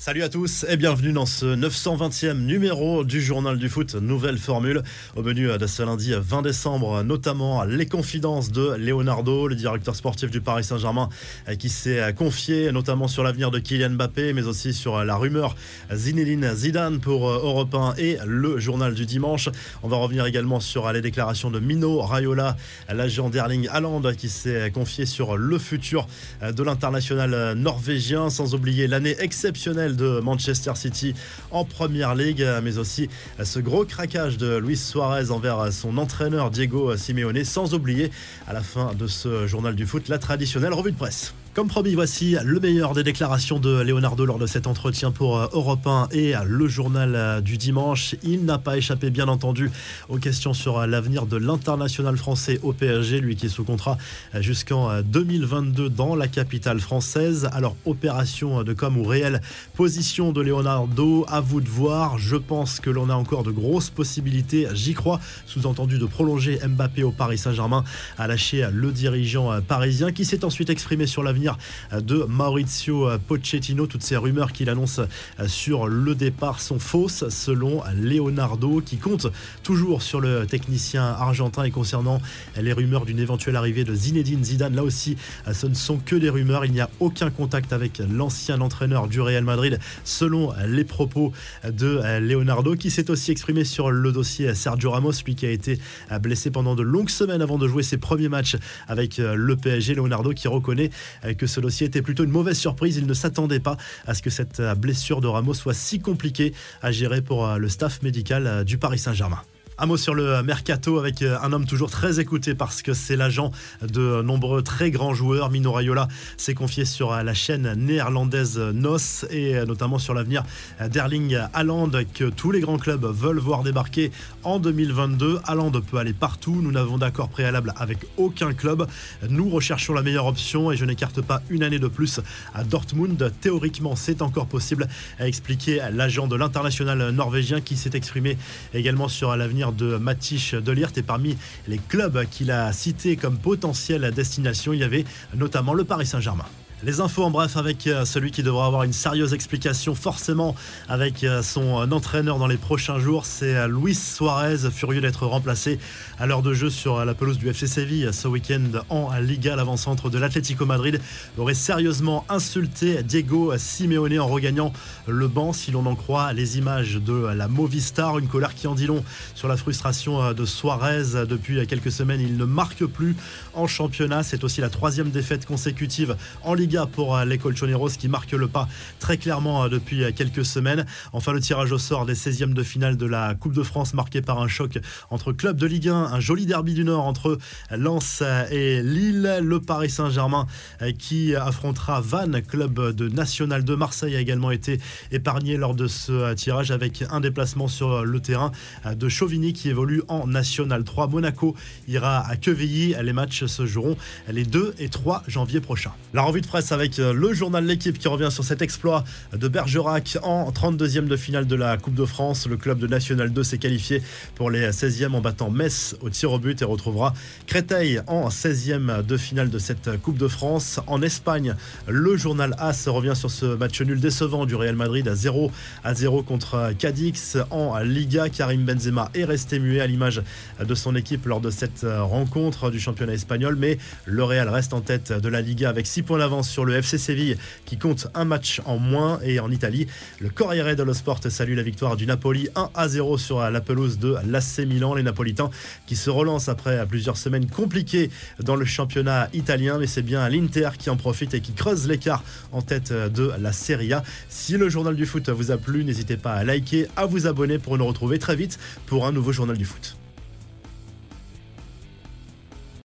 Salut à tous et bienvenue dans ce 920e numéro du Journal du Foot, nouvelle formule. Au menu de ce lundi 20 décembre, notamment les confidences de Leonardo, le directeur sportif du Paris Saint-Germain, qui s'est confié notamment sur l'avenir de Kylian Mbappé, mais aussi sur la rumeur Zinedine Zidane pour Europe 1 et le journal du dimanche. On va revenir également sur les déclarations de Mino Raiola, l'agent d'Erling Haaland, qui s'est confié sur le futur de l'international norvégien, sans oublier l'année exceptionnelle de Manchester City en Première League, mais aussi ce gros craquage de Luis Suarez envers son entraîneur Diego Simeone, sans oublier à la fin de ce journal du foot la traditionnelle revue de presse. Comme promis, voici le meilleur des déclarations de Leonardo lors de cet entretien pour euh, Europe 1 et le journal euh, du dimanche. Il n'a pas échappé, bien entendu, aux questions sur euh, l'avenir de l'international français au PSG, lui qui est sous contrat jusqu'en 2022 dans la capitale française. Alors, opération de com ou réelle position de Leonardo, à vous de voir. Je pense que l'on a encore de grosses possibilités, j'y crois, sous-entendu de prolonger Mbappé au Paris Saint-Germain, à lâcher le dirigeant parisien qui s'est ensuite exprimé sur l'avenir de Maurizio Pochettino. Toutes ces rumeurs qu'il annonce sur le départ sont fausses selon Leonardo qui compte toujours sur le technicien argentin et concernant les rumeurs d'une éventuelle arrivée de Zinedine Zidane. Là aussi, ce ne sont que des rumeurs. Il n'y a aucun contact avec l'ancien entraîneur du Real Madrid selon les propos de Leonardo qui s'est aussi exprimé sur le dossier Sergio Ramos, lui qui a été blessé pendant de longues semaines avant de jouer ses premiers matchs avec le PSG. Leonardo qui reconnaît que ce dossier était plutôt une mauvaise surprise. Il ne s'attendait pas à ce que cette blessure de Ramos soit si compliquée à gérer pour euh, le staff médical euh, du Paris Saint-Germain. Un mot sur le mercato avec euh, un homme toujours très écouté parce que c'est l'agent de nombreux très grands joueurs. Mino Raiola s'est confié sur la chaîne néerlandaise NOS et notamment sur l'avenir d'Erling Haaland que tous les grands clubs veulent voir débarquer en 2022. Haaland peut aller partout. Nous n'avons d'accord préalable avec aucun club. Nous recherchons la meilleure option et je n'écarte pas une année de plus à Dortmund. Théoriquement, c'est encore possible, a expliqué l'agent de l'international norvégien qui s'est exprimé également sur l'avenir de Matich Delirte et parmi les clubs qu'il a cités comme potentielle destination, il y avait notamment le Paris Saint-Germain. Les infos en bref avec euh, celui qui devra avoir une sérieuse explication forcément avec euh, son euh, entraîneur dans les prochains jours, c'est Luis Suarez, furieux d'être remplacé à l'heure de jeu sur la pelouse du FC Séville ce week-end en Liga. L'avant-centre de l'Atlético Madrid aurait sérieusement insulté Diego Simeone en regagnant le banc, si l'on en croit les images de la Movistar. Une colère qui en dit long sur la frustration de Suarez. Depuis quelques semaines, il ne marque plus en championnat. C'est aussi la troisième défaite consécutive en Pour euh, les Colchoneros qui marque le pas très clairement euh, depuis euh, quelques semaines. Enfin, le tirage au sort des 16e de finale de la Coupe de France marqué par un choc entre clubs de Ligue 1, un joli derby du Nord entre Lens et Lille. Le Paris Saint-Germain qui affrontera Vannes, club de National de Marseille, a également été épargné lors de ce tirage avec un déplacement sur le terrain de Chauvigny qui évolue en National 3. Monaco ira à Quevilly. Les matchs se joueront les 2 et 3 janvier prochains. La revue de presse avec euh, le journal L'équipe qui revient sur cet exploit de Bergerac en 32e de finale de la Coupe de France. Le club de National 2 s'est qualifié pour les 16e en battant Metz au tir au but et retrouvera Créteil en 16e de finale de cette Coupe de France. En Espagne, le journal AS revient sur ce match nul décevant du Real Madrid à 0 à 0 contre Cadix en Liga. Karim Benzema est resté muet à l'image de son équipe lors de cette rencontre du championnat espagnol, mais le Real reste en tête de la Liga avec 6 points d'avance sur le FC Séville qui compte un match en moins. Et en Italie, le Corriere dello Sport salue la victoire du Napoli 1 à 0 sur la pelouse de l'AC Milan. Les Napolitains qui se relancent après plusieurs semaines compliquées dans le championnat italien. Mais c'est bien l'Inter qui en profite et qui creuse l'écart en tête de la Serie A. Si le journal du foot vous a plu, n'hésitez pas à liker, à vous abonner pour nous retrouver très vite pour un nouveau journal du foot.